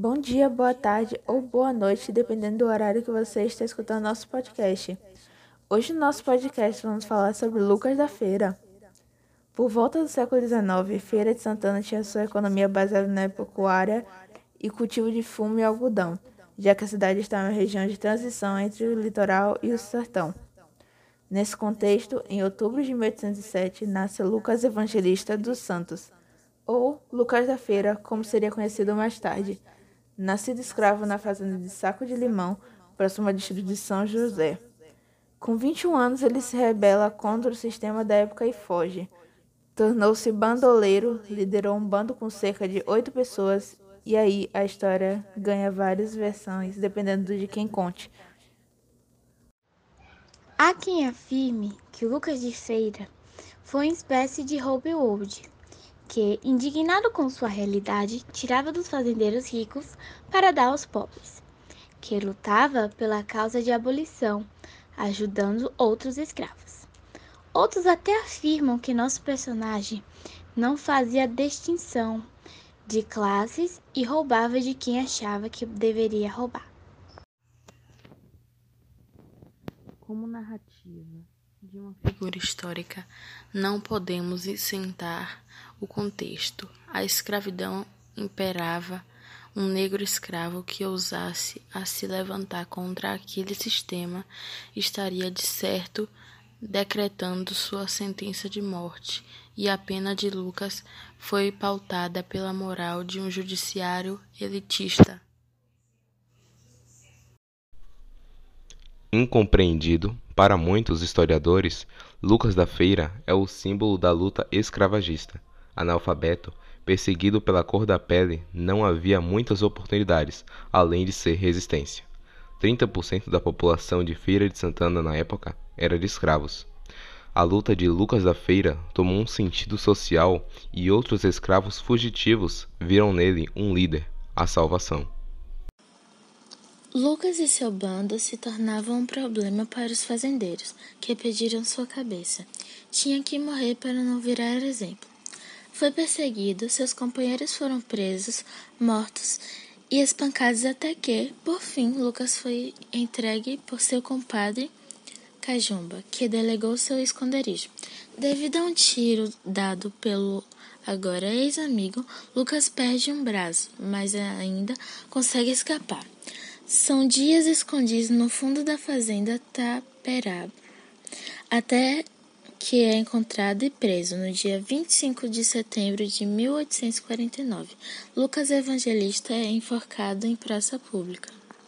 Bom dia, boa tarde ou boa noite, dependendo do horário que você está escutando nosso podcast. Hoje no nosso podcast vamos falar sobre Lucas da Feira. Por volta do século XIX, Feira de Santana tinha sua economia baseada na pecuária e cultivo de fumo e algodão, já que a cidade estava em uma região de transição entre o litoral e o sertão. Nesse contexto, em outubro de 1807, nasce Lucas Evangelista dos Santos, ou Lucas da Feira, como seria conhecido mais tarde nascido escravo na fazenda de Saco de Limão, próximo ao distrito de São José. Com 21 anos, ele se rebela contra o sistema da época e foge. Tornou-se bandoleiro, liderou um bando com cerca de oito pessoas, e aí a história ganha várias versões, dependendo de quem conte. Há quem afirme que Lucas de Feira foi uma espécie de Robin Hood, que, indignado com sua realidade, tirava dos fazendeiros ricos para dar aos pobres, que lutava pela causa de abolição, ajudando outros escravos. Outros até afirmam que nosso personagem não fazia distinção de classes e roubava de quem achava que deveria roubar. Como narrativa de uma figura histórica, não podemos isentar o contexto. A escravidão imperava. Um negro escravo que ousasse a se levantar contra aquele sistema estaria de certo decretando sua sentença de morte, e a pena de Lucas foi pautada pela moral de um judiciário elitista. Incompreendido para muitos historiadores, Lucas da Feira é o símbolo da luta escravagista. Analfabeto, perseguido pela cor da pele, não havia muitas oportunidades, além de ser resistência. 30% da população de Feira de Santana na época era de escravos. A luta de Lucas da Feira tomou um sentido social e outros escravos fugitivos viram nele um líder, a salvação. Lucas e seu bando se tornavam um problema para os fazendeiros, que pediram sua cabeça. Tinha que morrer para não virar exemplo. Foi perseguido, seus companheiros foram presos, mortos e espancados até que, por fim, Lucas foi entregue por seu compadre Cajumba, que delegou seu esconderijo. Devido a um tiro dado pelo agora ex-amigo, Lucas perde um braço, mas ainda consegue escapar. São dias escondidos no fundo da fazenda Taperaba, até que é encontrado e preso no dia 25 de setembro de 1849. Lucas Evangelista é enforcado em praça pública.